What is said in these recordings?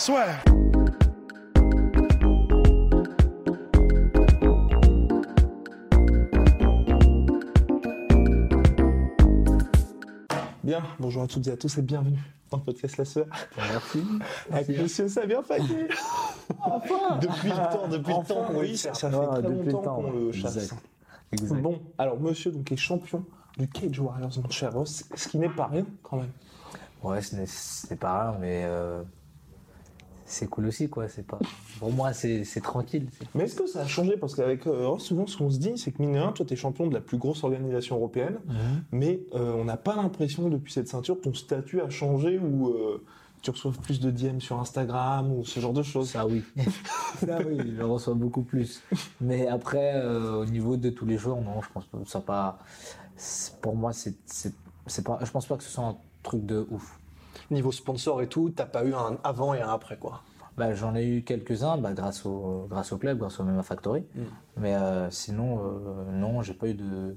swear. Bien, bonjour à toutes et à tous et bienvenue dans le podcast La Sœur. Merci. Avec monsieur Samir Fayet. depuis le temps, depuis le temps oui, ça, ça fait Ah, très longtemps temps, qu'on le chasse. Exact. Exact. Bon, alors monsieur donc est champion du Cage Warriors mon cher Ross, ce qui n'est pas rien quand même. Ouais, ce n'est- ce n'est pas rien, mais euh, c'est cool aussi, quoi. C'est pas. Pour moi, c'est c'est tranquille. Mais est-ce que ça a changé? Parce qu'avec euh, Ross, souvent ce qu'on se dit, c'est que mine de rien, toi tu es champion de la plus grosse organisation européenne, mais euh, on n'a pas l'impression depuis cette ceinture ton statut a changé ou euh, tu reçois plus de DM sur Instagram ou ce genre de choses? Ça, oui. Ça, oui, je reçois beaucoup plus. Mais après, au niveau de tous les jours, non, je pense pas. Ça pas. c'est- Pour moi, c'est c'est- c'est pas. Je pense pas que ce soit un truc de ouf. Niveau sponsor et tout, t'as pas eu un avant et un après quoi. Bah, j'en ai eu quelques-uns bah, grâce, au, grâce au club, grâce au Mema Factory. Mais euh, sinon, euh, non, j'ai pas eu de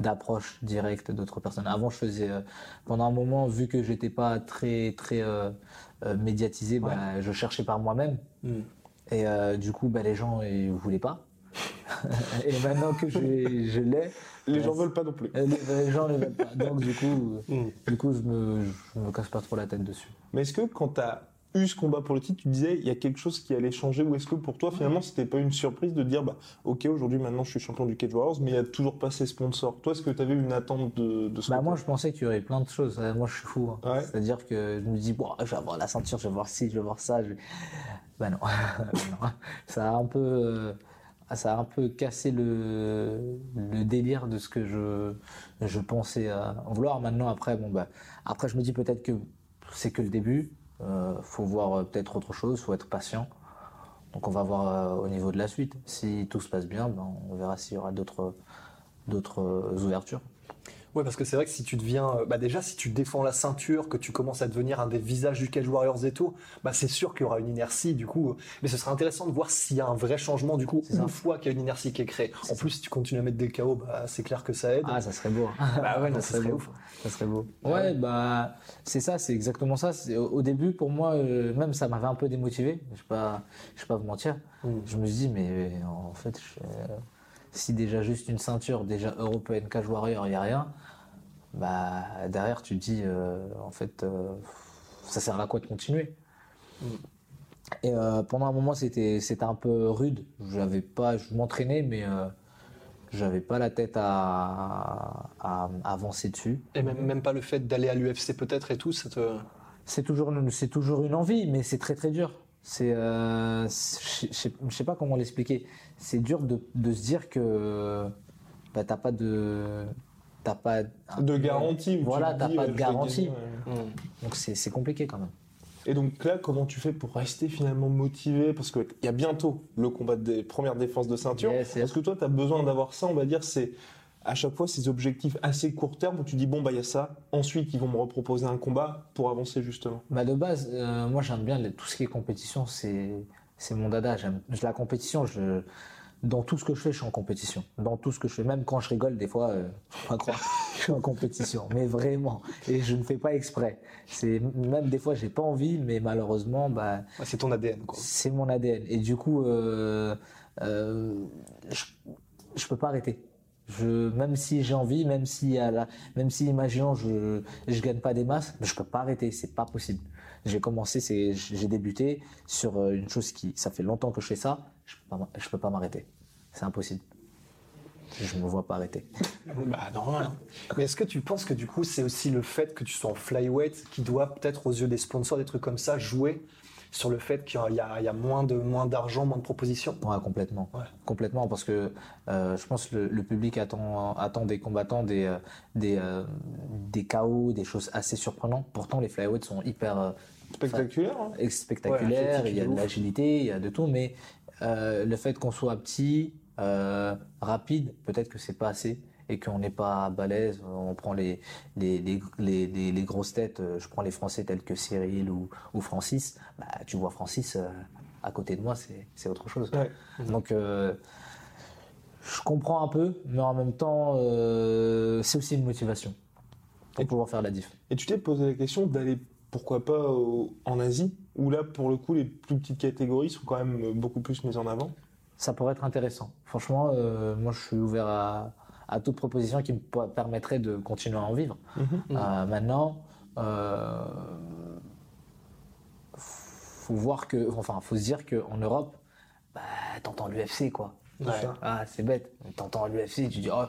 d'approche directe d'autres personnes. Avant, je faisais euh, pendant un moment, vu que j'étais pas très très euh, médiatisé, bah, je cherchais par moi-même. Et euh, du coup, bah, les gens ils voulaient pas. Et maintenant que je, je l'ai, Les euh, gens veulent pas non plus. euh, les, les gens ne veulent pas. Donc du coup, euh, du coup, je me je me casse pas trop la tête dessus. Mais est-ce que quand tu as eu ce combat pour le titre, tu disais il y a quelque chose qui allait changer ou est-ce que pour toi finalement c'était pas une surprise de dire bah ok aujourd'hui maintenant je suis champion du Cage Warriors mais il y a toujours pas ces sponsors. Toi est-ce que tu avais une attente de, de ce Bah moi je pensais qu'il y aurait plein de choses. Euh, Moi je suis fou. hein. Ouais. C'est-à-dire que je me dis bon, je vais avoir la ceinture, je vais voir ci, je vais voir ça. Je... Bah non. Non. ça a un peu, ça a un peu cassé le, délire de ce que je, pensais euh, vouloir. Maintenant après bon bah après je me dis peut-être que c'est que le début. Euh, faut voir euh, peut-être autre chose, faut être patient. Donc on va voir euh, au niveau de la suite. Si tout se passe bien, ben, on verra s'il y aura d'autres ouvertures. Ouais, parce que c'est vrai que si tu deviens, euh, bah déjà si tu défends la ceinture, que tu commences à devenir un des visages du Cage Warriors et tout, bah c'est sûr qu'il y aura une inertie du coup. Mais ce serait intéressant de voir s'il y a un vrai changement du coup ça. une fois qu'il y a une inertie qui est créée. En plus, si tu continues à mettre des KO, bah c'est clair que ça aide. Ah, ça serait beau. Bah ouais, non, ça ça serait serait beau. ouf. Ça serait beau. Ouais, bah, c'est ça, c'est exactement ça. C'est- Au, début, pour moi, euh, même ça m'avait un peu démotivé. Je vais pas, je vais pas vous mentir. Mm. Je me suis dit, mais euh, en fait, je- euh, si déjà juste une ceinture, déjà européenne, cage warrior, il y a rien. Bah, derrière, tu te dis, euh, en fait, euh, ça sert à quoi de continuer? Et euh, pendant un moment, c'était, c'était un peu rude. J'avais pas, je m'entraînais, mais j'avais pas la tête à, à- à avancer dessus. Et même, même pas le fait d'aller à l'UFC peut-être et tout, ça te. C'est toujours, c'est toujours une envie, mais c'est très très dur. C'est, euh, je sais- pas comment l'expliquer. C'est dur de, de se dire que bah, t'as pas de, t'as pas de garantie Voilà, t'as pas ouais, de garantie. gagner, ouais. Donc c'est, c'est compliqué quand même. Et donc là comment tu fais pour rester finalement motivé? Parce qu'il y a bientôt le combat des premières défenses de ceinture. Yes, yes. Est-ce que toi tu as besoin d'avoir ça on va dire c'est à chaque fois ces objectifs assez court terme où tu dis bon bah il y a ça ensuite ils vont me reproposer un combat pour avancer justement. Bah de base, euh, moi j'aime bien les- tout ce qui est compétition, c'est c'est mon dada. J'aime la compétition. Je dans tout ce que je fais, je suis en compétition. Dans tout ce que je fais, même quand je rigole, des fois, euh, faut pas croire, je suis en compétition. Mais vraiment, et je ne fais pas exprès. C'est même des fois, j'ai pas envie, mais malheureusement, bah c'est ton ADN quoi. c'est mon ADN. Et du coup, euh, euh, je, je peux pas arrêter. Je, même si j'ai envie, même si, à la, même si, imaginons, je, je gagne pas des masses, je peux pas arrêter. C'est pas possible. J'ai commencé, c'est, j'ai débuté sur euh, une chose qui, ça fait longtemps que je fais ça. Je peux pas, je peux pas m'arrêter. C'est impossible. Je me vois pas arrêter. Bah normal. Mais est-ce que tu penses que du coup c'est aussi le fait que tu sois en flyweight qui doit peut-être aux yeux des sponsors des trucs comme ça jouer sur le fait qu'il y a, il y a moins de moins d'argent, moins de propositions. Ouais, complètement. Ouais. Complètement, parce que euh, je pense que le, le public attend, attend des combattants des, euh, des, euh, des KO, des choses assez surprenantes. Pourtant, les flyweights sont hyper Spectaculaire. hein. spectaculaires, athlétique il y a de l'agilité, il y a de tout, mais euh, le fait qu'on soit petit, euh, rapide, peut-être que c'est pas assez et qu'on n'est pas balèze. On prend les, les, les, les, grosses têtes, euh, je prends les Français tels que Cyril ou, ou Francis, bah, tu vois Francis euh, à côté de moi, c'est c'est autre chose. Ouais. Donc, euh, je comprends un peu, mais en même temps, euh, c'est aussi une motivation pour Et- pouvoir faire la diff. Et tu t'es posé la question d'aller, pourquoi pas, au- en Asie, où là, pour le coup, les plus petites catégories sont quand même beaucoup plus mises en avant? Ça pourrait être intéressant. Franchement, euh, moi, je suis ouvert à, à toute proposition qui me permettrait de continuer à en vivre. Euh, maintenant, euh, faut voir que, enfin, faut se dire qu'en Europe, bah, t'entends l'UFC, quoi. Ouais. Ah, c'est bête. T'entends l'UFC, tu dis, oh,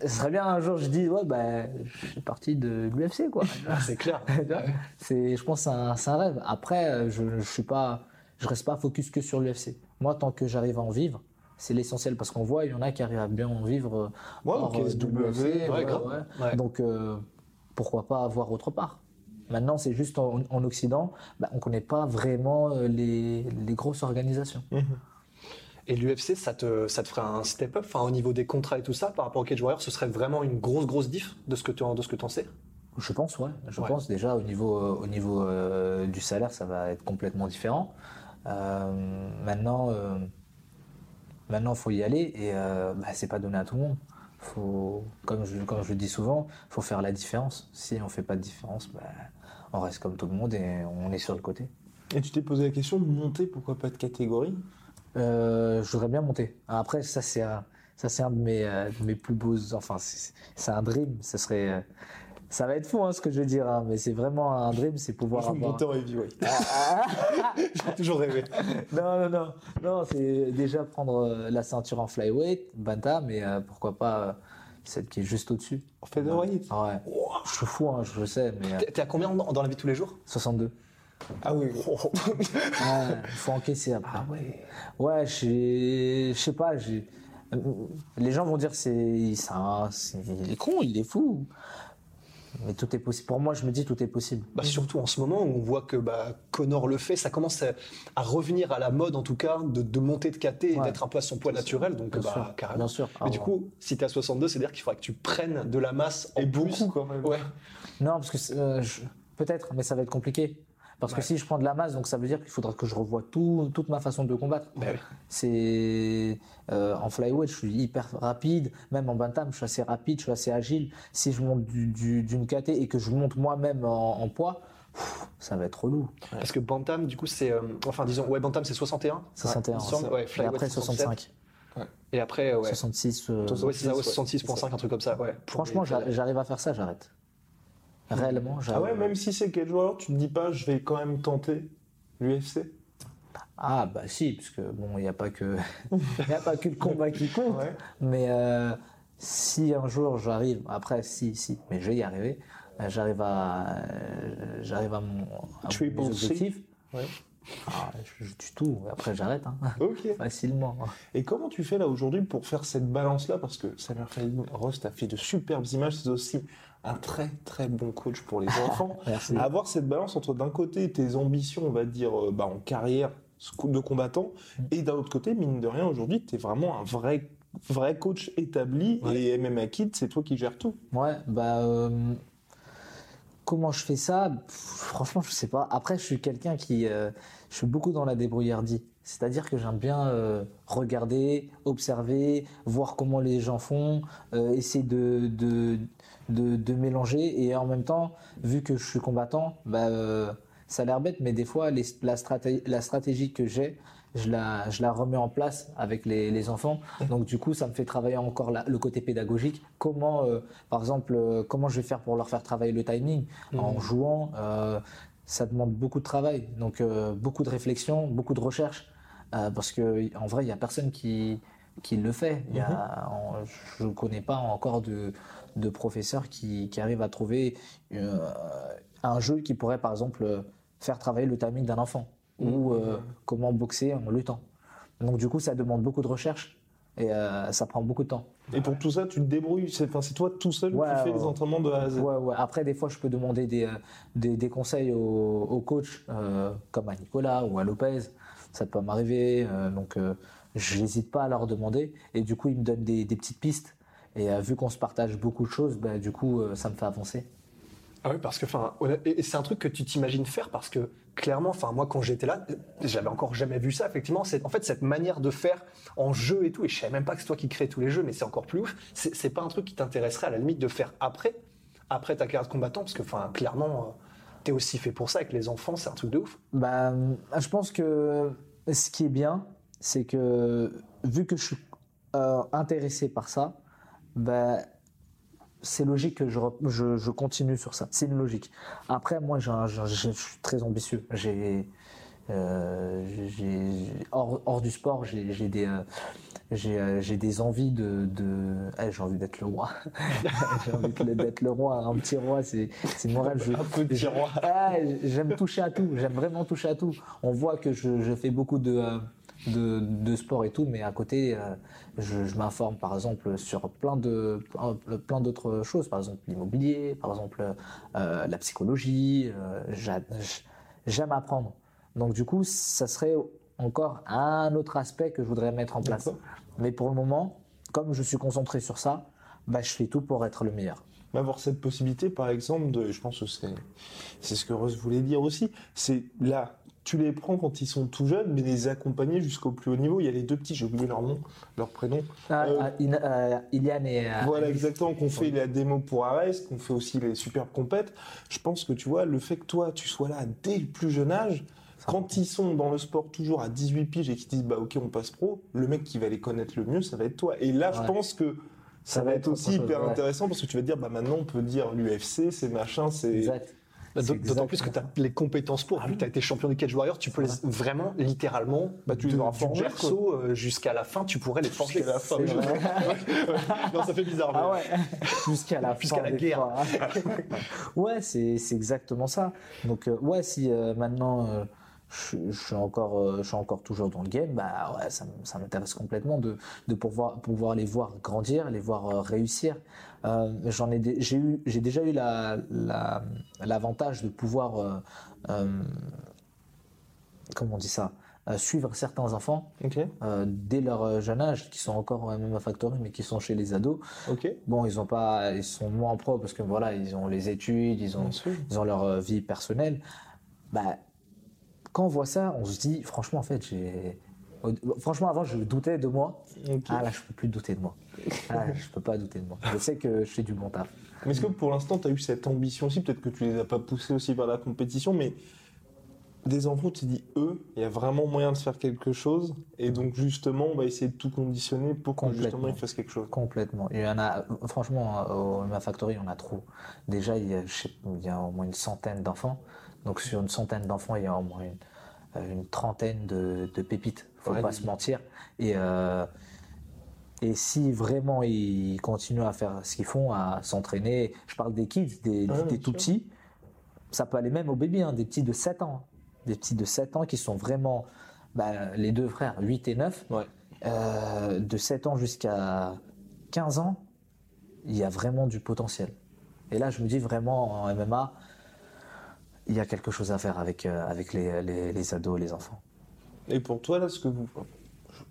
ce serait bien un jour, je dis, ouais, bah, je suis parti de l'UFC, quoi. Ah, c'est clair. c'est, je pense, que c'est un, c'est un rêve. Après, euh, je, je suis pas, je reste pas focus que sur l'UFC. Moi, tant que j'arrive à en vivre, c'est l'essentiel parce qu'on voit, il y en a qui arrivent à bien en vivre. euh, Ouais, hors, euh, ouais, ouais, ouais. Ouais. Donc, euh, pourquoi pas avoir autre part Maintenant, c'est juste en, en Occident, bah, on connaît pas vraiment euh, les, les grosses organisations. Et l'UFC, ça te, ça te ferait un step-up, enfin au niveau des contrats et tout ça, par rapport au Cage Warrior, ce serait vraiment une grosse grosse diff de ce que tu en, de ce que t'en sais? Je pense, ouais. Je Ouais. pense déjà au niveau, euh, au niveau euh, du salaire, ça va être complètement différent. Euh, maintenant, euh, maintenant, faut y aller et euh, bah, c'est pas donné à tout le monde. Faut, comme je, comme je le dis souvent, faut faire la différence. Si on fait pas de différence, bah, on reste comme tout le monde et on est sur le côté. Et tu t'es posé la question de monter, pourquoi pas de catégorie? Euh, je voudrais bien monter. Après, ça c'est un, ça c'est un de mes, euh, de mes plus beaux. Enfin, c'est un dream. Ça serait, euh, ça va être fou hein, ce que je veux dire, hein, mais c'est vraiment un dream, c'est pouvoir avoir. Monter en heavyweight. J'ai toujours rêvé. Non, non, non, non, c'est déjà prendre euh, la ceinture en flyweight, bantam, mais euh, pourquoi pas euh, celle qui est juste au-dessus. En featherweight Ah ouais. Je suis fou, hein, je le sais, mais euh, T'es à combien dans, dans la vie de tous les jours? 62. Ah oui. Ouais, il faut encaisser après. Ah ouais. Ouais, je sais pas, j'ai. Les gens vont dire c'est- il est con, il est fou. Mais tout est possible. Pour moi, je me dis tout est possible. Bah, surtout en ce moment où on voit que bah, Connor le fait, ça commence à, à revenir à la mode en tout cas de, de monter de KT et Ouais. d'être un peu à son poids naturel. Donc Bien bah, sûr, carrément. bien sûr. Mais Ah du coup, si t'es à 62, c'est-à-dire qu'il faudra que tu prennes de la masse en Et plus. beaucoup quand même. Ouais. Non, parce que euh, je- peut-être, mais ça va être compliqué. Parce que si je prends de la masse, donc ça veut dire qu'il faudra que je revoie tout, toute ma façon de combattre. Bah oui. C'est euh, en flyweight, je suis hyper rapide. Même en bantam, je suis assez rapide, je suis assez agile. Si je monte du- du- d'une KT et que je monte moi-même en, en poids, pff, ça va être relou. Parce que Bantam, du coup, c'est. euh, enfin, disons, ouais, Bantam, c'est 61. 61. il me semble, ouais, et après 67. 65. Et après, ouais. 66. euh, Ouais, c'est ça, ouais, 66, 66.5, un truc comme ça. Ouais. franchement, j'a- j'arrive à faire ça, j'arrête. Réellement, Ah ouais, même si c'est quel joueur, tu te dis pas, je vais quand même tenter l'UFC Ah bah si, parce que bon, il n'y a pas que il a pas que le combat qui compte. Ouais. Mais euh, si un jour j'arrive, après si si, mais je vais y arriver, euh, j'arrive à euh, j'arrive à mon à C. objectifs. Ouais. Ah, je, je tue tout. Après j'arrête hein. Facilement. Et comment tu fais là aujourd'hui pour faire cette balance-là? Parce que Khalid Rost a fait de superbes images, c'est aussi un très très bon coach pour les enfants. Merci. Avoir cette balance entre d'un côté tes ambitions, on va dire, euh, bah, en carrière de combattant, et d'un autre côté, mine de rien, aujourd'hui, tu es vraiment un vrai, vrai coach établi, et MMA Kid, c'est toi qui gères tout. Ouais, bah euh, comment je fais ça? Pff, Franchement, je sais pas. Après, je suis quelqu'un qui, euh, je suis beaucoup dans la débrouillardie. C'est-à-dire que j'aime bien euh, regarder, observer, voir comment les gens font, essayer de, de, de, de mélanger. Et en même temps, vu que je suis combattant, bah, euh, ça a l'air bête, mais des fois, les- la, stratégie, la stratégie que j'ai, je la, je la remets en place avec les, les enfants. Donc du coup, ça me fait travailler encore la- le côté pédagogique. Comment, euh, par exemple, euh, comment je vais faire pour leur faire travailler le timing en jouant euh, Ça demande beaucoup de travail, donc beaucoup de réflexion, beaucoup de recherche, parce que en vrai, il y a personne qui qui le fait. Il y a, en- je ne connais pas encore de, de professeurs qui, qui arrivent à trouver euh, un jeu qui pourrait, par exemple, faire travailler le timing d'un enfant. ou euh, comment boxer en luttant. Donc du coup, ça demande beaucoup de recherche et euh, ça prend beaucoup de temps. Et pour tout ça, tu te débrouilles? C'est enfin, c'est toi tout seul Ouais, qui fais les entraînements de A à Z? Ouais, ouais. Après, des fois, je peux demander des, des, des conseils au, au coach, euh, comme à Nicolas ou à Lopez. Ça peut m'arriver. donc, je n'hésite pas à leur demander. Et du coup, ils me donnent des, des petites pistes. Et euh, vu qu'on se partage beaucoup de choses, bah, du coup, euh, ça me fait avancer. Ah oui, parce que, enfin, et c'est un truc que tu t'imagines faire parce que clairement, enfin, moi, quand j'étais là, j'avais encore jamais vu ça. Effectivement, c'est en fait cette manière de faire en jeu et tout. Et je savais même pas que c'est toi qui crée tous les jeux, mais c'est encore plus ouf. C'est c'est pas un truc qui t'intéresserait à la limite de faire après, après ta carrière de combattant, parce que, enfin, clairement, euh, t'es aussi fait pour ça avec les enfants, c'est un truc de ouf. Bah, je pense que ce qui est bien, c'est que vu que je suis euh, intéressé par ça, bah, c'est logique que je, je, je continue sur ça. C'est une logique. Après, moi, je suis très ambitieux. J'ai, euh, j'ai- hors, hors du sport, j'ai j'ai des, euh, j'ai euh, j'ai des envies de, de eh, j'ai envie d'être le roi. j'ai envie d'être le roi, un petit roi, c'est c'est mon rêve. Je- Un petit roi. ah, j'aime toucher à tout, j'aime vraiment toucher à tout. On voit que je, je fais beaucoup de, euh, de, de sport et tout, mais à côté, euh, je, je m'informe par exemple sur plein de plein- d'autres choses, par exemple l'immobilier, par exemple euh, la psychologie. euh, j'a- j'aime apprendre. Donc du coup, ça serait encore un autre aspect que je voudrais mettre en place. Mais pour le moment, comme je suis concentré sur ça, bah, je fais tout pour être le meilleur. Mais avoir cette possibilité, par exemple, de, je pense que c'est, c'est ce que Russ voulait dire aussi, c'est là, tu les prends quand ils sont tout jeunes, mais les accompagner jusqu'au plus haut niveau. Il y a les deux petits, j'ai oublié leur nom, leur prénom. Ah, Euh, ah, Ina- euh, Iliane et euh, Voilà, exactement, qu'on fait la démo pour Ares, qu'on fait aussi les superbes compètes. Je pense que tu vois, le fait que toi, tu sois là dès le plus jeune âge, quand ils sont dans le sport toujours à 18 piges et qu'ils disent, bah ok, on passe pro, le mec qui va les connaître le mieux, ça va être toi. Et là, je pense que ça, Ça va va être être aussi chose, hyper ouais. intéressant parce que tu vas te dire, bah maintenant, on peut dire l'UFC, c'est machin, c'est. Exact. Bah, D'autant plus que tu as les compétences pour. Vu que tu as été champion du Cage Warrior, tu peux les, vraiment, littéralement, Bah, tu les de- auras forgés, berceau euh, jusqu'à la fin, tu pourrais les forger. Jusqu'à la fin. Non, ça fait bizarre. Ah ouais, jusqu'à la Jusqu'à fin la guerre. fois. ouais, c'est exactement ça. Donc euh, ouais, si euh, maintenant euh, je, je suis encore je suis encore toujours dans le game, bah ouais, ça, m'intéresse complètement de de pouvoir pouvoir les voir grandir, les voir réussir. Euh, J'en ai j'ai eu j'ai déjà eu la la- l'avantage de pouvoir euh, euh, comment on dit ça suivre certains enfants dès leur jeune âge, qui sont encore en MMA Factory, mais qui sont chez les ados. Bon, ils ont pas, ils sont moins pro parce que voilà, ils ont les études, ils ont, ils ont leur vie personnelle. Bah, quand on voit ça, on se dit, franchement, en fait, j'ai, franchement, avant, je doutais de moi. Ok. Ah là, je peux plus douter de moi. Ah, je peux pas douter de moi. Je sais que je fais du bon taf. Mais est-ce que pour l'instant, tu as eu cette ambition aussi? Peut-être que tu les as pas poussés aussi vers la compétition, mais des enfants, tu te dis, eux, il y a vraiment moyen de faire quelque chose. Et donc, justement, on va essayer de tout conditionner pour que justement ils fassent quelque chose. Complètement. Il y en a, franchement, au MMA Factory, on a trop. Déjà, il y a, je sais- il y a au moins une centaine d'enfants. Donc, sur une centaine d'enfants, il y a au moins une, euh, une trentaine de, de pépites. Faut Ouais. pas se mentir. Et, euh, et si vraiment ils continuent à faire ce qu'ils font, à s'entraîner, je parle des kids, des, Ouais, des bien tout sûr. petits, ça peut aller même aux bébés, hein, des petits de 7 ans. Des petits de 7 ans qui sont vraiment, bah, les deux frères, 8 et 9, Ouais. euh, de 7 ans jusqu'à 15 ans, il y a vraiment du potentiel. Et là, je me dis vraiment, en MMA, il y a quelque chose à faire avec, euh, avec les, les, les ados, les enfants. Et pour toi, là, ce que vous.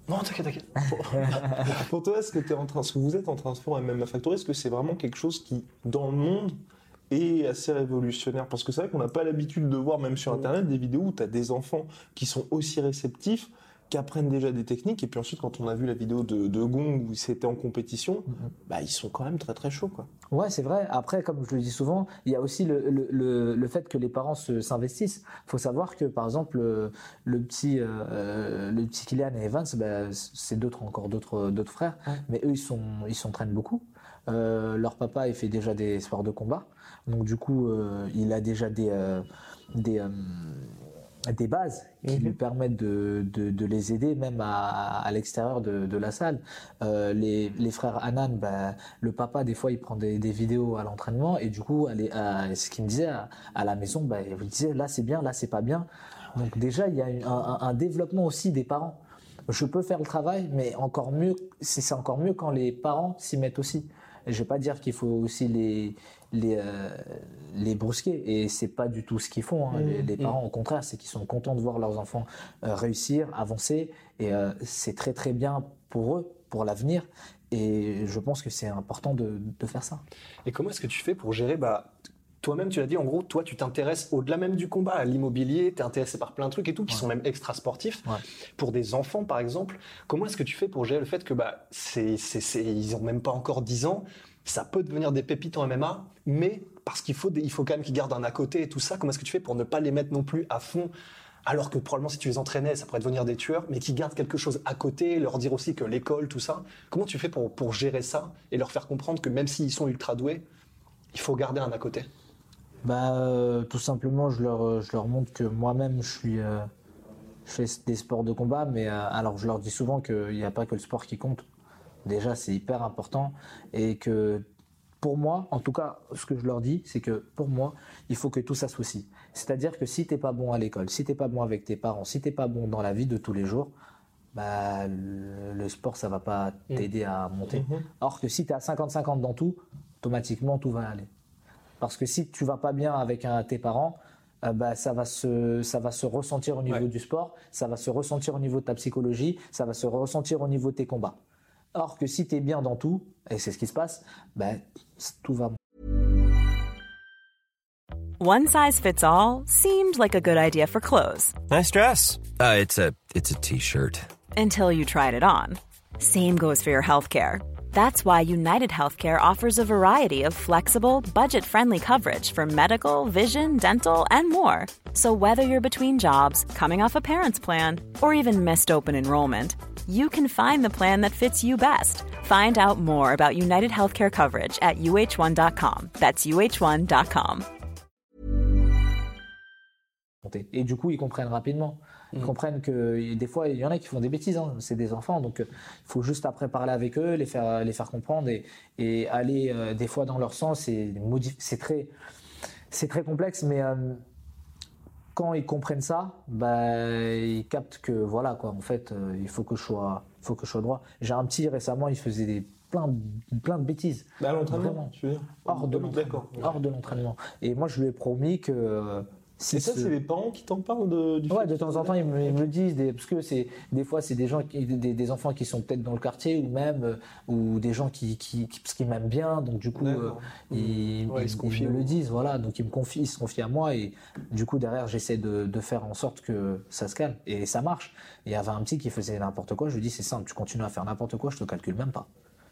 Non, t'inquiète, t'inquiète. Pour toi, ce que, t'es en train, ce que vous êtes en train de faire à MMA Factory, est-ce que c'est vraiment quelque chose qui, dans le monde, est assez révolutionnaire? Parce que c'est vrai qu'on n'a pas l'habitude de voir, même sur Internet, des vidéos où tu as des enfants qui sont aussi réceptifs, qui apprennent déjà des techniques, et puis ensuite, quand on a vu la vidéo de, de Gong où c'était en compétition, bah, ils sont quand même très très chauds, quoi. Ouais, c'est vrai. Après, comme je le dis souvent, il y a aussi le, le, le, le fait que les parents se- s'investissent. Il faut savoir que, par exemple, le, le petit, euh, le petit Kylian et Evans, bah, c'est d'autres, encore d'autres, d'autres frères, mais eux, ils sont, ils s'entraînent beaucoup. Euh, leur papa, il fait déjà des sports de combat. Donc, du coup, euh, il a déjà des, euh, des, euh, des bases qui lui permettent de, de, de les aider même à, à l'extérieur de, de la salle. Euh, les, les frères Anan, ben, le papa des fois il prend des, des vidéos à l'entraînement et du coup, elle est- à- ce qu'il me disait à, à la maison, ben, il me disait là c'est bien, là c'est pas bien. Donc déjà il y a une- un, un- un développement aussi des parents. Je peux faire le travail, mais encore mieux, c'est encore mieux quand les parents s'y mettent aussi. Je vais pas dire qu'il faut aussi les les euh, les brusquer et c'est pas du tout ce qu'ils font. hein. Les, les parents, au contraire, c'est qu'ils sont contents de voir leurs enfants euh, réussir, avancer et euh, c'est très très bien pour eux, pour l'avenir. Et je pense que c'est important de, de faire ça. Et comment est-ce que tu fais pour gérer bah, Toi-même, tu l'as dit, en gros, toi, tu t'intéresses au-delà même du combat, à l'immobilier, tu es intéressé par plein de trucs et tout, qui sont même extra-sportifs. Ouais. Pour des enfants, par exemple, comment est-ce que tu fais pour gérer le fait que bah, c'est, c'est, c'est- ils ont même pas encore 10 ans, ça peut devenir des pépites en MMA, mais parce qu'il faut, il faut quand même qu'ils gardent un à côté et tout ça, comment est-ce que tu fais pour ne pas les mettre non plus à fond? Alors que probablement si tu les entraînais, ça pourrait devenir des tueurs, mais qui gardent quelque chose à côté, leur dire aussi que l'école, tout ça. Comment tu fais pour, pour gérer ça et leur faire comprendre que même s'ils sont ultra doués, il faut garder un à côté? Bah, euh, tout simplement, je leur, je leur montre que moi-même, je euh, je fais des sports de combat, mais euh, alors je leur dis souvent qu'il n'y a pas que le sport qui compte. Déjà, c'est hyper important et que pour moi, en tout cas, ce que je leur dis, c'est que pour moi, il faut que tout s'associe. C'est-à-dire que si t'es pas bon à l'école, si t'es pas bon avec tes parents, si t'es pas bon dans la vie de tous les jours, bah, le, sport, ça va pas t'aider à monter. Or que si tu es à 50-50 dans tout, automatiquement, tout va aller. Parce que si tu vas pas bien avec un, tes parents, euh, bah, ça, va se, ça va se ressentir au niveau Ouais. du sport, ça va se ressentir au niveau de ta psychologie, ça va se ressentir au niveau de tes combats. Or que si tu es bien dans tout, et c'est ce qui se passe, bah, tout va One size fits all seemed like a good idea for clothes Nice dress. Uh, it's a it's a t-shirt. until you tried it on. Same goes for your healthcare. That's why United Healthcare offers a variety of flexible, budget friendly coverage for medical, vision, dental, and more. So, whether you're between jobs, coming off a parent's plan, or even missed open enrollment, you can find the plan that fits you best. Find out more about United Healthcare coverage at uh1.com. That's uh1.com. monter. Et du coup, ils comprennent rapidement. Ils comprennent que des fois, il y en a qui font des bêtises. hein. C'est des enfants, donc euh, il faut juste après parler avec eux, les faire, les faire comprendre et, et aller euh, des fois dans leur sens. C'est très, c'est très complexe, mais euh, quand ils comprennent ça, bah, ils captent que voilà quoi. En fait, euh, il faut que je sois, faut que je sois droit. J'ai un petit récemment, il faisait des plein, de- plein de bêtises. Bah, à l'entraînement, tu veux dire Hors de l'entraînement. Hors de l'entraînement. Et moi, je lui ai promis que Et ça, ce- c'est les parents qui t'en parlent de, du Ouais, de temps en temps, ils me, ils me le disent, des, parce que c'est des fois, c'est des gens, qui, des, des enfants qui sont peut-être dans le quartier ou même euh, ou des gens qui, qui, qui- parce qu'ils m'aiment bien, donc du coup, euh, D'accord. ils, Ouais, me le disent, voilà, donc ils me confient, ils se confient à moi et du coup derrière, j'essaie de, de faire en sorte que ça se calme et ça marche. Il y avait un petit qui faisait n'importe quoi, je lui dis c'est simple, tu continues à faire n'importe quoi, je te calcule même pas.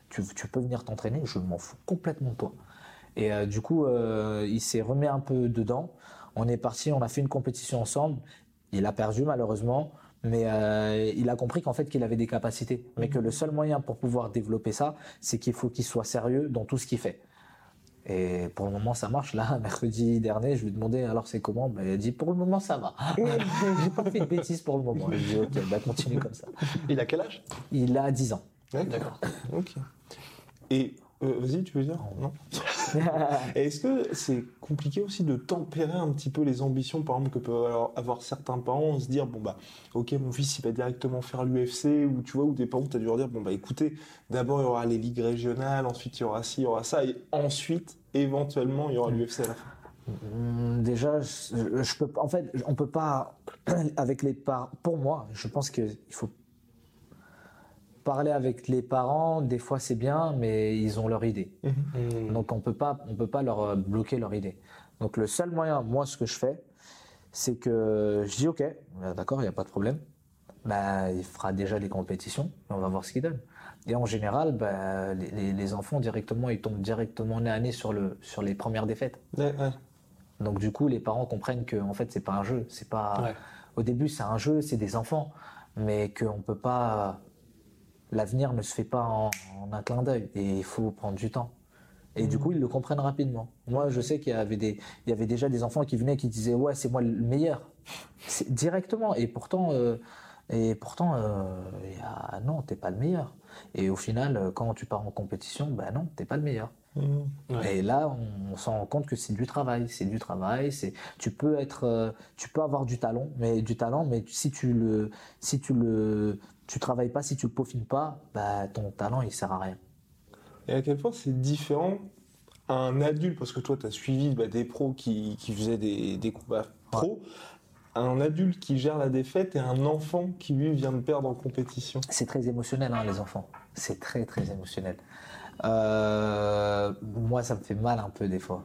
Tu, tu peux venir t'entraîner, je m'en fous complètement de toi. Et euh, du coup, il s'est remis un peu dedans. On est parti, on a fait une compétition ensemble. Il a perdu malheureusement, mais euh, il a compris qu'en fait qu'il avait des capacités, mais que le seul moyen pour pouvoir développer ça, c'est qu'il faut qu'il soit sérieux dans tout ce qu'il fait. Et pour le moment, ça marche. Là, mercredi dernier, je lui ai demandé alors c'est comment? Ben, Il a dit pour le moment, ça va. J'ai pas fait de bêtises pour le moment. Je dit ok, bah, continue comme ça. Il a quel âge? Il a 10 ans. D'accord. Ok. Et euh, vas-y, tu veux dire? Non. Est-ce que c'est compliqué aussi de tempérer un petit peu les ambitions, par exemple, que peuvent avoir- certains parents, se dire bon bah ok mon fils il va directement faire l'UFC ou tu vois ou des parents t'as dû leur dire bon bah écoutez d'abord il y aura les ligues régionales, ensuite il y aura ci, il y aura ça et ensuite éventuellement il y aura l'UFC à la fin. Hum, Déjà, je, je peux, en fait, on peut pas avec les parents. Pour moi, je pense qu'il faut parler avec les parents. Des fois, c'est bien, mais ils ont leur idée. Donc, on peut pas, on peut pas leur euh, bloquer leur idée. Donc, le seul moyen, moi, ce que je fais, c'est que je dis OK, euh, d'accord, il n'y a pas de problème. Bah, il fera déjà les compétitions et on va voir ce qu'il donne. Et en général, bah, les, les- les enfants directement, ils tombent directement nez à nez sur le, sur les premières défaites. Ouais, ouais. Donc du coup, les parents comprennent que en fait, c'est pas un jeu, c'est pas. Ouais. Au début, c'est un jeu, c'est des enfants, mais qu'on peut pas. L'avenir ne se fait pas en, en un clin d'œil et il faut prendre du temps. Et du coup, ils le comprennent rapidement. Moi, je sais qu'il y avait des, il y avait déjà des enfants qui venaient qui disaient ouais, c'est moi le meilleur. Directement. Et pourtant, euh, et pourtant, euh, il y a- non, t'es pas le meilleur. Et au final, euh, quand tu pars en compétition, ben non, t'es pas le meilleur. Ouais. Et là, on, on s'en rend compte que c'est du travail, c'est du travail. C'est, tu peux être, euh, tu peux avoir du talent, mais du talent, mais si tu le, si tu le, tu travailles pas, si tu le peaufines pas, bah ton talent il sert à rien. Et à quel point c'est différent à un adulte, parce que toi, tu as suivi bah, des pros qui, qui faisaient des, des combats pro, un adulte qui gère la défaite et un enfant qui, lui, vient de perdre en compétition. C'est très émotionnel, hein, les enfants. C'est très très émotionnel. Euh, moi, ça me fait mal un peu des fois.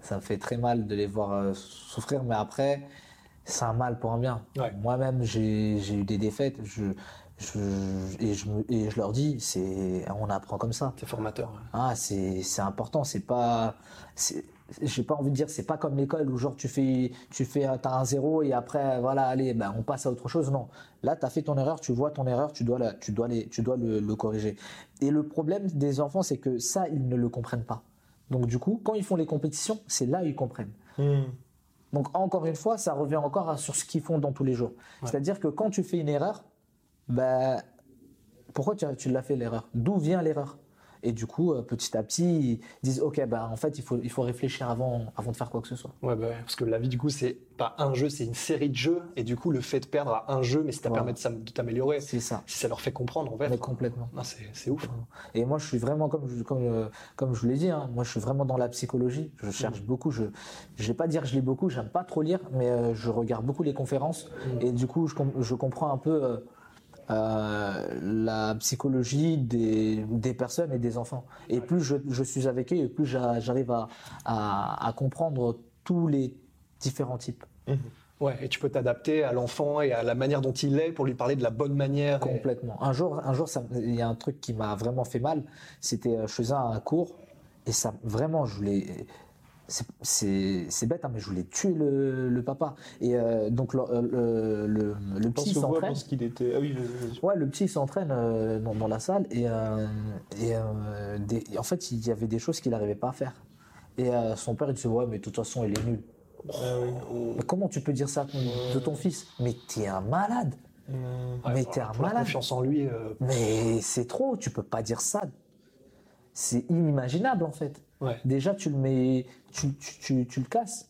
Ça me fait très mal de les voir euh, souffrir, mais après, c'est un mal pour un bien. Ouais. Moi-même, j'ai eu des défaites, je, je, et, je me- et je leur dis, c'est, on apprend comme ça. T'es formateur. ouais. Ah, c'est c'est important, c'est pas c'est- j'ai pas envie de dire c'est pas comme l'école où genre tu fais tu fais t'as un zéro et après voilà allez ben on passe à autre chose non là t'as fait ton erreur tu vois ton erreur tu dois la, tu dois les, tu dois le, le corriger et le problème des enfants c'est que ça ils ne le comprennent pas donc du coup quand ils font les compétitions c'est là ils comprennent Hmm. Donc encore une fois, ça revient encore à- sur ce qu'ils font dans tous les jours. C'est-à-dire que quand tu fais une erreur, ben, pourquoi tu l'as fait l'erreur? D'où vient l'erreur? Et du coup, euh, petit à petit, ils disent ok, ben en fait, il faut, il faut réfléchir avant, avant de faire quoi que ce soit. Ouais, bah ouais, parce que la vie, du coup, c'est pas un jeu, c'est une série de jeux. Et du coup, le fait de perdre à un jeu, mais si ça Voilà. permet de, t'améliorer, C'est ça. si ça leur fait comprendre, en fait. Mais complètement. Non, c'est c'est ouf. hein. Et moi, je suis vraiment, comme je, comme, euh, comme je vous l'ai dit, hein, moi, je suis vraiment dans la psychologie. Je cherche beaucoup. Je ne vais pas dire que je lis beaucoup, j'aime pas trop lire, mais euh, je regarde beaucoup les conférences. Mm. Et du coup, je, com- je comprends un peu euh, euh, la psychologie des, des personnes et des enfants. Et plus je, je suis avec eux, et plus j'a- j'arrive à, à, à comprendre tous les différents types. Ouais, et tu peux t'adapter à l'enfant et à la manière dont il est pour lui parler de la bonne manière. et- Complètement. Un jour, un jour, il y a un truc qui m'a vraiment fait mal. C'était, euh, je faisais un cours et ça, vraiment, je voulais. C'est- bête, hein, mais je voulais tuer le, le papa. Et euh, donc le, le, le, petit se s'entraîne. qu'il était. Ah oui, je- je- Ouais, le petit s'entraîne euh, dans, dans la salle et, euh, et euh, des- en fait, il y avait des choses qu'il n'arrivait pas à faire. Et euh, son père, il disait ouais, mais de toute façon, il est nul. ah. Mais comment tu peux dire ça de ton fils? Mais t'es un malade. Mais t'es un pour la malade. confiance en lui. euh, Mais c'est trop, tu peux pas dire ça. C'est inimaginable en fait. Ouais. Déjà, tu le mets, tu, tu, tu, tu le casses.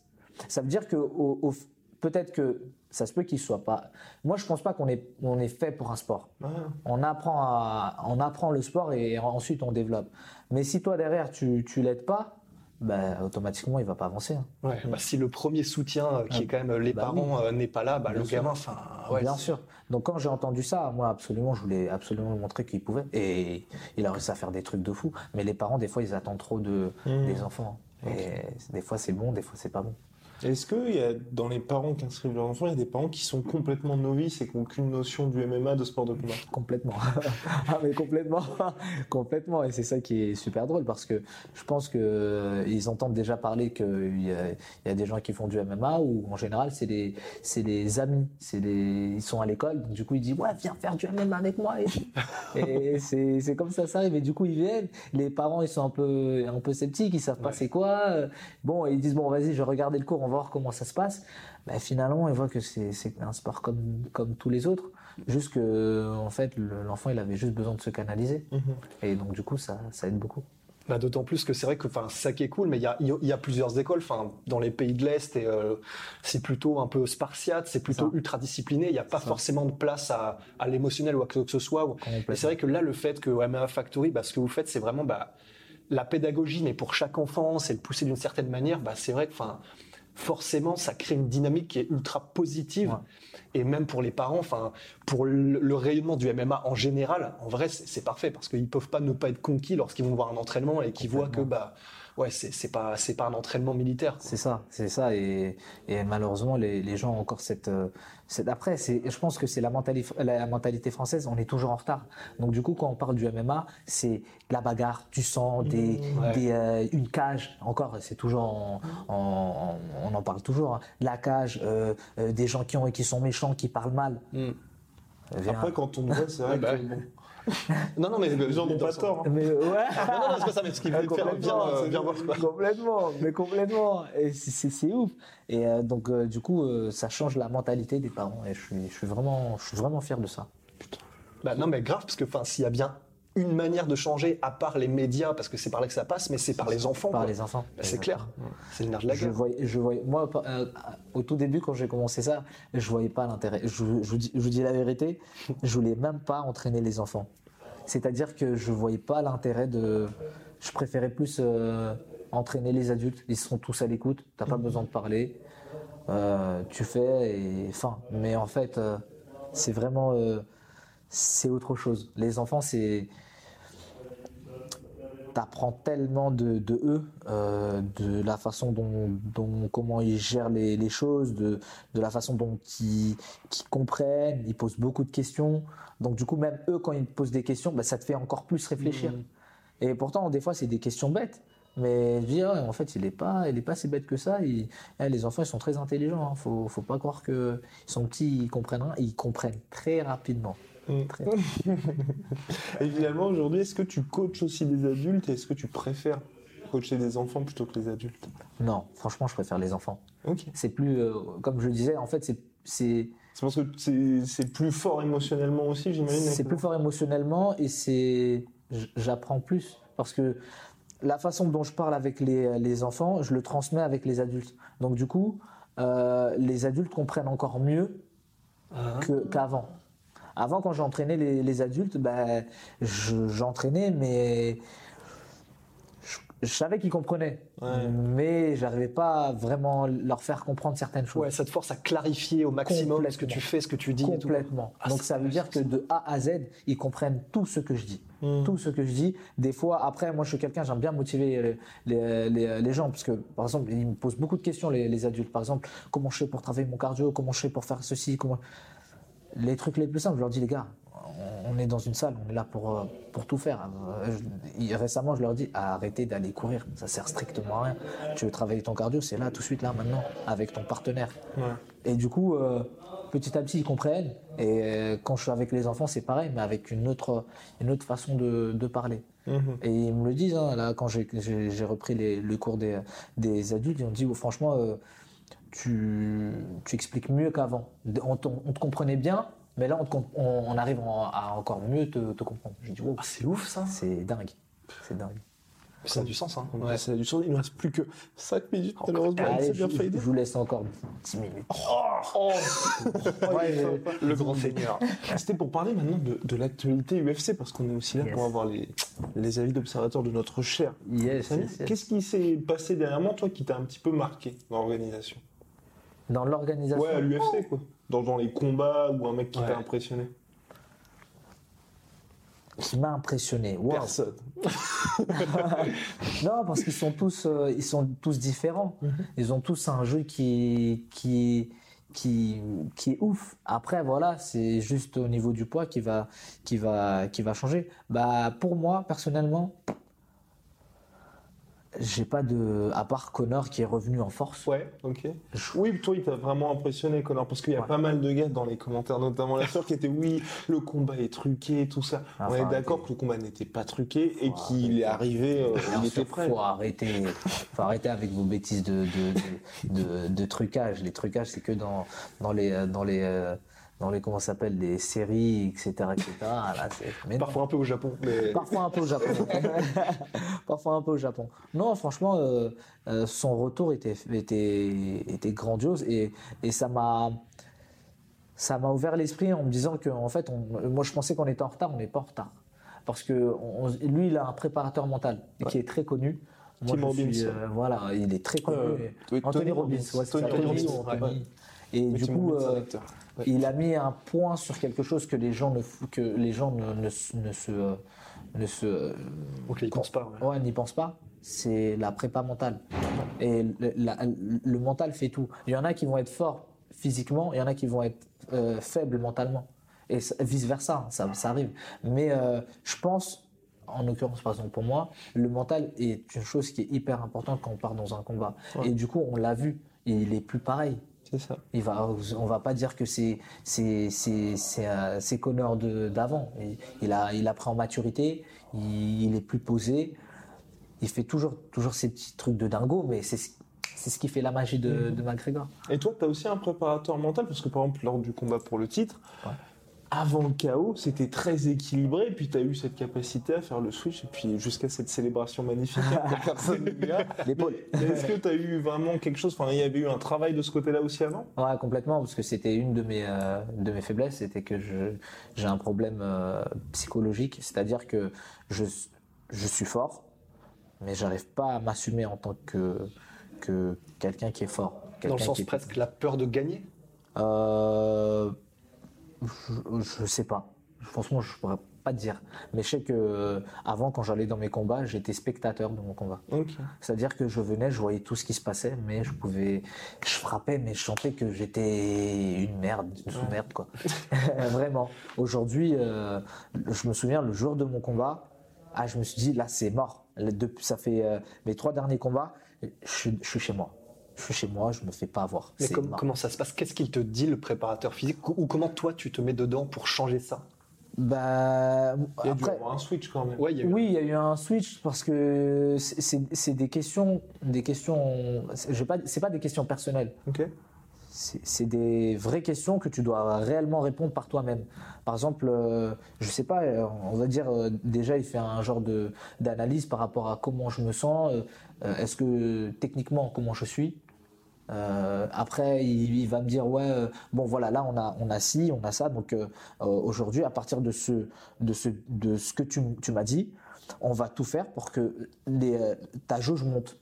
Ça veut dire que au, au- peut-être que ça se peut qu'il soit pas. Moi, je pense pas qu'on est, on est fait pour un sport. Ah. On apprend à, on apprend le sport et ensuite on développe. Mais si toi derrière tu, tu l'aides pas, ben automatiquement il va pas avancer. hein. Ouais, bah, si le premier soutien, euh, qui Ah, est quand même euh, les bah parents, euh, n'est pas là, bah, Bien le sûr. gamin, enfin, ouais, Bien sûr. Donc quand j'ai entendu ça, moi absolument, je voulais absolument lui montrer qu'il pouvait. Et il a réussi à faire des trucs de fou. Mais les parents, des fois, ils attendent trop de, Mmh. des enfants. Et des fois c'est bon, des fois c'est pas bon. Est-ce que y a, dans les parents qui inscrivent leurs enfants, il y a des parents qui sont complètement novices et qui n'ont aucune notion du MMA, de sport de combat? Complètement. ah mais complètement, complètement. Et c'est ça qui est super drôle parce que je pense que euh, ils entendent déjà parler qu'il y a, il y a des gens qui font du MMA ou en général c'est des c'est des amis, c'est des ils sont à l'école donc du coup ils disent ouais viens faire du MMA avec moi et, c'est c'est comme ça ça arrive et du coup ils viennent. Les parents ils sont un peu un peu sceptiques, ils savent pas c'est quoi. Bon ils disent bon vas-y je vais regarder le cours, on va voir comment ça se passe. Ben, finalement ils voient que c'est un sport comme comme tous les autres. Juste que, en fait, le- l'enfant, il avait juste besoin de se canaliser. Et donc, du coup, ça, ça aide beaucoup. Bah, D'autant plus que c'est vrai que ça qui est cool, mais il y a, il y a plusieurs écoles. Enfin, dans les pays de l'Est, et euh, c'est plutôt un peu spartiate, c'est plutôt ça. ultra discipliné. Il n'y a pas forcément de place à, à l'émotionnel ou à quoi que ce soit. Et c'est vrai que là, le fait que MMA Factory, bah, ce que vous faites, c'est vraiment bah, la pédagogie, mais pour chaque enfant, c'est le pousser d'une certaine manière. Bah, c'est vrai que enfin, forcément, ça crée une dynamique qui est ultra positive. Ouais. Et même pour les parents, enfin, pour le, le rayonnement du MMA en général, en vrai, c'est c'est parfait parce qu'ils peuvent pas ne pas être conquis lorsqu'ils vont voir un entraînement et qu'ils voient que bah ouais, c'est c'est pas c'est pas un entraînement militaire. quoi. C'est ça, c'est ça. Et, et malheureusement, les, les gens ont encore cette. euh, cette après, c'est, je pense que c'est la mentalité, la mentalité française, on est toujours en retard. Donc, du coup, quand on parle du MMA, c'est de la bagarre, du sang, des, ouais. des, euh, une cage. Encore, c'est toujours. en- en- on en parle toujours. hein. La cage, euh, euh, des gens qui, ont, qui sont méchants, qui parlent mal. Mm. Viens. Après, quand on voit, c'est vrai bah que ouais. bon, Non, non, mais Les gens n'ont pas tort. hein. Mais ouais. Non, non, c'est pas ça, mais ce qu'il Ah, veut faire, complètement, euh, viens voir quoi. complètement, mais complètement. Et c'est- ouf. Et euh, donc euh, du coup, euh, ça change la mentalité des parents. Et je suis, je suis vraiment, je suis vraiment fier de ça. Bah, non, mais grave, parce que s'il y a bien une manière de changer, à part les médias, parce que c'est par là que ça passe, mais c'est par les enfants. Par quoi. les enfants. Bah, c'est clair. C'est le nerf de la Je guerre. voyais, je voyais, moi, euh, au tout début, quand j'ai commencé ça, je voyais pas l'intérêt. Je, je, vous dis, je vous dis la vérité, je voulais même pas entraîner les enfants. C'est-à-dire que je voyais pas l'intérêt de. Je préférais plus euh, entraîner les adultes. Ils sont tous à l'écoute. T'as pas besoin de parler. Euh, tu fais et fin. Mais en fait, c'est vraiment, c'est autre chose. Les enfants, c'est t'apprends tellement de, de eux, euh, de la façon dont, dont- comment ils gèrent les, les choses, de, de la façon dont ils, qu'ils comprennent, ils posent beaucoup de questions. Donc du coup, même eux, quand ils te posent des questions, bah, ça te fait encore plus réfléchir. Et pourtant, des fois, c'est des questions bêtes. Mais je dis, ah, en fait, il est pas, il est pas si bête que ça. Il- eh, les enfants, ils sont très intelligents. Hein. Faut, faut pas croire que ils sont petits, ils comprennent rien. Ils comprennent très rapidement. Mm. Très- Et finalement, aujourd'hui, est-ce que tu coaches aussi des adultes et est-ce que tu préfères coacher des enfants plutôt que les adultes? Non, franchement, je préfère les enfants. Ok. C'est plus, euh, comme je disais, en fait, c'est, c'est, parce que c'est c'est plus fort émotionnellement aussi, j'imagine. c'est plus fort émotionnellement et c'est, j'apprends plus parce que la façon dont je parle avec les, les enfants, je le transmets avec les adultes. Donc du coup, euh, les adultes comprennent encore mieux que, qu'avant. Avant, quand j'entraînais les, les adultes, ben, je- j'entraînais, mais je, je savais qu'ils comprenaient, Ouais. mais j'arrivais pas à vraiment leur faire comprendre certaines choses. Ouais, ça te force à clarifier au maximum ce que tu fais, ce que tu dis. et tout. Complètement. Ah, Donc ça veut dire que de A à Z, ils comprennent tout ce que je dis. Tout ce que je dis. Des fois, après, moi je suis quelqu'un, j'aime bien motiver les, les, les- les gens, parce que par exemple, ils me posent beaucoup de questions, les, les adultes. Par exemple, comment je fais pour travailler mon cardio, comment je fais pour faire ceci, comment... Les trucs les plus simples, je leur dis, les gars, on est dans une salle, on est là pour, euh, pour tout faire. Euh, je- récemment, je leur dis, arrêtez d'aller courir, ça sert strictement à rien. Tu veux travailler ton cardio, c'est là, tout de suite, là, maintenant, avec ton partenaire. Et du coup, euh, petit à petit, ils comprennent. Et quand je suis avec les enfants, c'est pareil, mais avec une autre, une autre façon de, de parler. Et ils me le disent, hein, là, quand j'ai- repris les, le cours des, des adultes, ils ont dit, oh, franchement, euh, tu, tu expliques mieux qu'avant. On, te- on te comprenait bien, mais là, on, te comp- on- on arrive à encore mieux te, te comprendre. J'ai dit, wow, Ah, c'est ouf ça. c'est dingue. C'est dingue. Ça a du sens. Hein. Ouais, ça a du sens. Il ne reste plus que 5 minutes, malheureusement. Allez, je, bien je- je vous laisse encore 10 minutes. Ouais, mais- Le grand seigneur. C'était pour parler maintenant de, de l'actualité UFC, parce qu'on est aussi là Yes. pour avoir les, les avis d'observateurs de notre cher. Yes, Samy. yes, yes. Qu'est-ce qui s'est passé dernièrement, toi, qui t'a un petit peu marqué dans l'organisation? Dans l'organisation. Ouais, à l'UFC, quoi. Dans, dans les combats ou un mec qui Ouais. t'a impressionné qui m'a impressionné. Wow. Personne. Non, parce qu'ils sont tous, euh, ils sont tous différents. Ils ont tous un jeu qui, qui, qui, qui est ouf. Après, voilà, c'est juste au niveau du poids qui va, qui va, qui va changer. Bah, pour moi, personnellement, j'ai pas de, à part Connor qui est revenu en force. Ouais, ok. Oui, toi, il t'a vraiment impressionné, Connor, parce qu'il y a Ouais. pas mal de gars dans les commentaires, notamment la sœur, qui était oui, le combat est truqué, tout ça. On est d'accord que le combat n'était pas truqué et qu'il est arrivé, euh, il était prêt. Faut arrêter, faut arrêter avec vos bêtises de, de, de, de, de trucage. Les trucages, c'est que dans, dans les, dans les, euh, dans les, comment s'appelle, les séries, etc., etc. Là, mais non. Parfois un peu au Japon. Mais... Parfois un peu au Japon. Parfois un peu au Japon. Non, franchement, euh, euh, son retour était, était, était grandiose et, et ça m'a, ça m'a ouvert l'esprit en me disant que, en fait, on- moi je pensais qu'on était en retard, on n'est pas en retard. Parce que on- lui, il a un préparateur mental qui est très connu. Moi, Tim suis, Robbins. euh, voilà, il est très connu. Anthony Robbins, Robbins. ouais, c'est Tony ça, Tony Robbins. Et du coup, euh. Ouais. il a mis un point sur quelque chose que les gens ne, que les gens ne, ne, ne se, euh, ne se, euh, Ok, il pense pas. ouais. ouais, n'y pensent pas. C'est la prépa mentale. Et le, la- le mental fait tout. Il y en a qui vont être forts physiquement, il y en a qui vont être euh, faibles mentalement. Et vice versa, ça, ça arrive. Mais euh, je pense, en l'occurrence par exemple pour moi, le mental est une chose qui est hyper importante quand on part dans un combat. Et du coup, on l'a vu, il est plus pareil. C'est ça. Il va, on va pas dire que c'est c'est c'est c'est euh, c'est Connor de d'avant. Il, il a il a pris en maturité, il, il est plus posé. Il fait toujours toujours ces petits trucs de dingo, mais c'est ce- c'est ce qui fait la magie de, de McGregor. Et toi, tu as aussi un préparateur mental, parce que par exemple, lors du combat pour le titre, Ouais. Avant le chaos, c'était très équilibré, puis tu as eu cette capacité à faire le switch, et puis jusqu'à cette célébration magnifique. hein. L'épaule. Est-ce que tu as eu vraiment quelque chose, enfin, il y avait eu un travail de ce côté-là aussi avant? Ouais, complètement, parce que c'était une de mes, euh, de mes faiblesses, c'était que je, j'ai un problème euh, psychologique, c'est-à-dire que je, je suis fort, mais j'arrive pas à m'assumer en tant que, que quelqu'un qui est fort. Dans le sens qui est- presque la peur de gagner? Euh, je, je sais pas. Franchement, je pourrais pas te dire. Mais je sais que euh, avant, quand j'allais dans mes combats, j'étais spectateur de mon combat. C'est-à-dire que je venais, je voyais tout ce qui se passait, mais je pouvais, je frappais, mais je sentais que j'étais une merde, une sous-merde, quoi. Vraiment. Aujourd'hui, euh, je me souviens, le jour de mon combat, ah, je me suis dit, là, c'est mort. Ça fait euh, mes trois derniers combats, je suis chez moi. Je suis chez moi, je me fais pas avoir. Mais com- comment ça se passe? Qu'est-ce qu'il te dit, le préparateur physique? Ou comment toi, tu te mets dedans pour changer ça? Bah, Il y a dû après, avoir un switch quand même. Ouais, il y a eu- Oui, il y a eu un switch parce que c'est- des questions, des questions. c'est- j'ai pas, c'est pas des questions personnelles. Ok. C'est des vraies questions que tu dois réellement répondre par toi-même. Par exemple, euh, je sais pas, euh, on va dire euh, déjà il fait un genre de d'analyse par rapport à comment je me sens. euh, Est-ce que techniquement comment je suis? Euh, après, il, va me dire ouais, euh, bon voilà, là on a on a ci, on a ça. Donc euh, aujourd'hui, à partir de ce de ce de ce que tu, tu m'as dit, on va tout faire pour que ta jauge monte.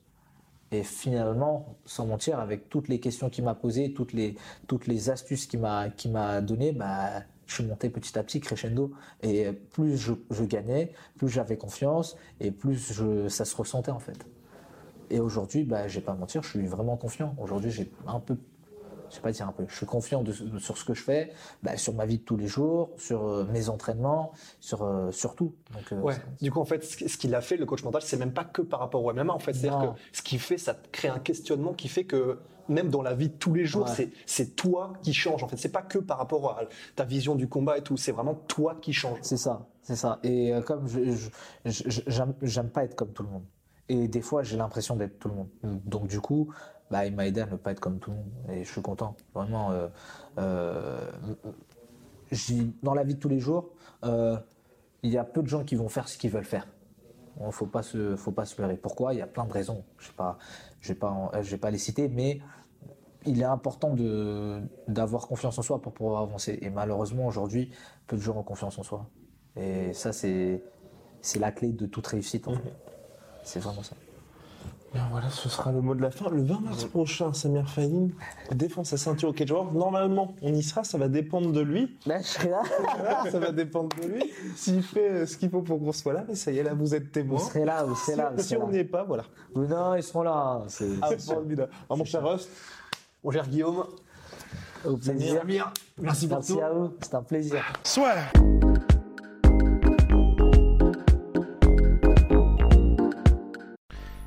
Et finalement, sans mentir, avec toutes les questions qu'il m'a posées, toutes les, toutes les astuces qu'il m'a, qu'il m'a données, bah, je suis monté petit à petit, crescendo. Et plus je, gagnais, plus j'avais confiance et plus ça se ressentait en fait. Et aujourd'hui, bah, je vais pas mentir, je suis vraiment confiant. Aujourd'hui, j'ai un peu, je sais pas dire un peu, je suis confiant de- de- sur ce que je fais, bah, sur ma vie de tous les jours, sur euh, mes entraînements, sur, euh, sur tout. Donc, euh, Ouais. Du coup, en fait, ce qu'il a fait, le coach mental, c'est même pas que par rapport au MMA. En fait, c'est-à-dire que ce qu'il fait, ça crée un questionnement qui fait que même dans la vie de tous les jours, Ouais. c'est toi qui change. En fait, c'est pas que par rapport à ta vision du combat et tout. C'est vraiment toi qui change. C'est ça, c'est ça. Et comme je, je- je- j'aime, j'aime pas être comme tout le monde. Et des fois, j'ai l'impression d'être tout le monde. Donc du coup, bah, il m'a aidé à ne pas être comme tout le monde. Et je suis content. Vraiment, euh, euh, dans la vie de tous les jours, euh, il y a peu de gens qui vont faire ce qu'ils veulent faire. Bon, faut pas se, faut pas se leurrer. Pourquoi? Il y a plein de raisons. Je sais pas, je vais pas, en- je vais pas les citer, mais il est important de d'avoir confiance en soi pour pouvoir avancer. Et malheureusement, aujourd'hui, peu de gens ont confiance en soi. Et ça, c'est c'est la clé de toute réussite. En fait. C'est vraiment ça. Bien voilà, ce sera le mot de la fin. Le 20 mars prochain, Samir Fahim défend sa ceinture au Cage Warriors. Normalement, on y sera, ça va dépendre de lui. Là, je serai là. ça va dépendre de lui. S'il fait euh, ce qu'il faut pour qu'on soit là, mais ça y est, là, vous êtes témoin. Vous serez là, vous serez Si, là, vous si serez on n'y est pas, voilà. Non, ils seront là. C'est Ah, formidable. Ah, mon cher Rust, On gère Guillaume. au plaisir. Samir, merci pour Merci tout. à vous. C'est un plaisir. Soit.